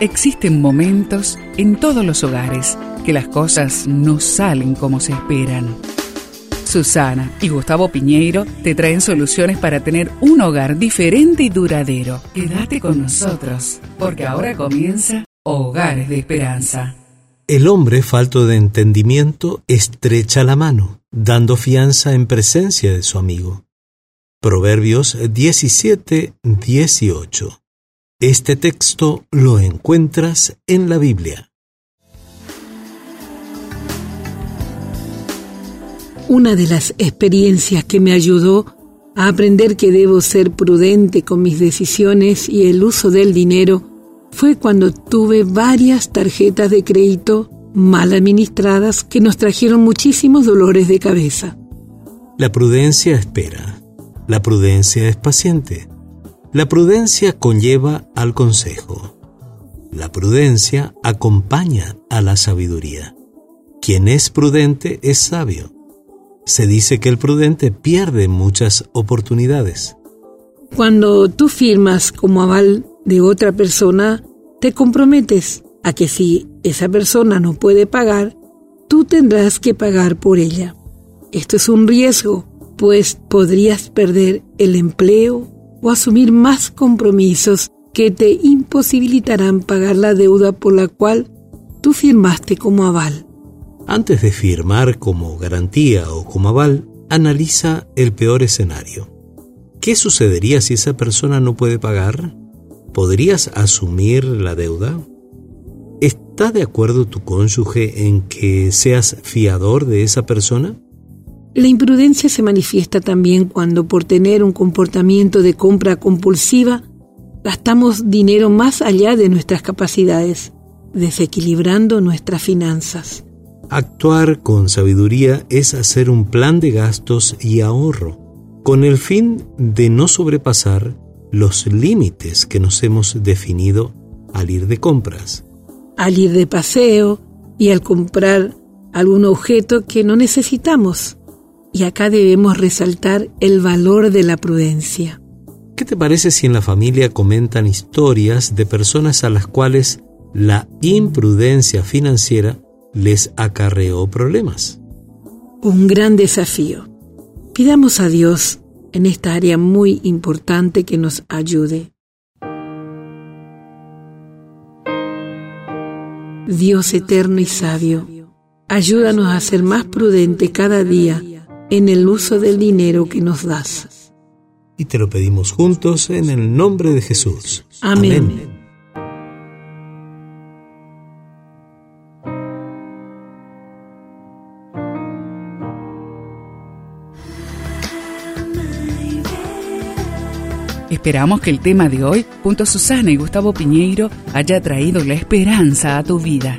Existen momentos en todos los hogares que las cosas no salen como se esperan. Susana y Gustavo Piñeiro te traen soluciones para tener un hogar diferente y duradero. Quédate con nosotros, porque ahora comienza Hogares de Esperanza. El hombre falto de entendimiento estrecha la mano, dando fianza en presencia de su amigo. Proverbios 17, 18. Este texto lo encuentras en la Biblia. Una de las experiencias que me ayudó a aprender que debo ser prudente con mis decisiones y el uso del dinero fue cuando tuve varias tarjetas de crédito mal administradas que nos trajeron muchísimos dolores de cabeza. La prudencia espera. La prudencia es paciente. La prudencia conlleva al consejo. La prudencia acompaña a la sabiduría. Quien es prudente es sabio. Se dice que el prudente pierde muchas oportunidades. Cuando tú firmas como aval de otra persona, te comprometes a que si esa persona no puede pagar, tú tendrás que pagar por ella. Esto es un riesgo, pues podrías perder el empleo o asumir más compromisos que te imposibilitarán pagar la deuda por la cual tú firmaste como aval. Antes de firmar como garantía o como aval, analiza el peor escenario. ¿Qué sucedería si esa persona no puede pagar? ¿Podrías asumir la deuda? ¿Está de acuerdo tu cónyuge en que seas fiador de esa persona? La imprudencia se manifiesta también cuando por tener un comportamiento de compra compulsiva gastamos dinero más allá de nuestras capacidades, desequilibrando nuestras finanzas. Actuar con sabiduría es hacer un plan de gastos y ahorro, con el fin de no sobrepasar los límites que nos hemos definido al ir de compras. Al ir de paseo y al comprar algún objeto que no necesitamos y acá debemos resaltar el valor de la prudencia. ¿Qué te parece si en la familia comentan historias de personas a las cuales la imprudencia financiera les acarreó problemas? Un gran desafío. Pidamos a Dios en esta área muy importante que nos ayude. Dios eterno y sabio, ayúdanos a ser más prudente cada día en el uso del dinero que nos das. Y te lo pedimos juntos en el nombre de Jesús. Amén. Esperamos que el tema de hoy, junto a Susana y Gustavo Piñeiro, haya traído la esperanza a tu vida.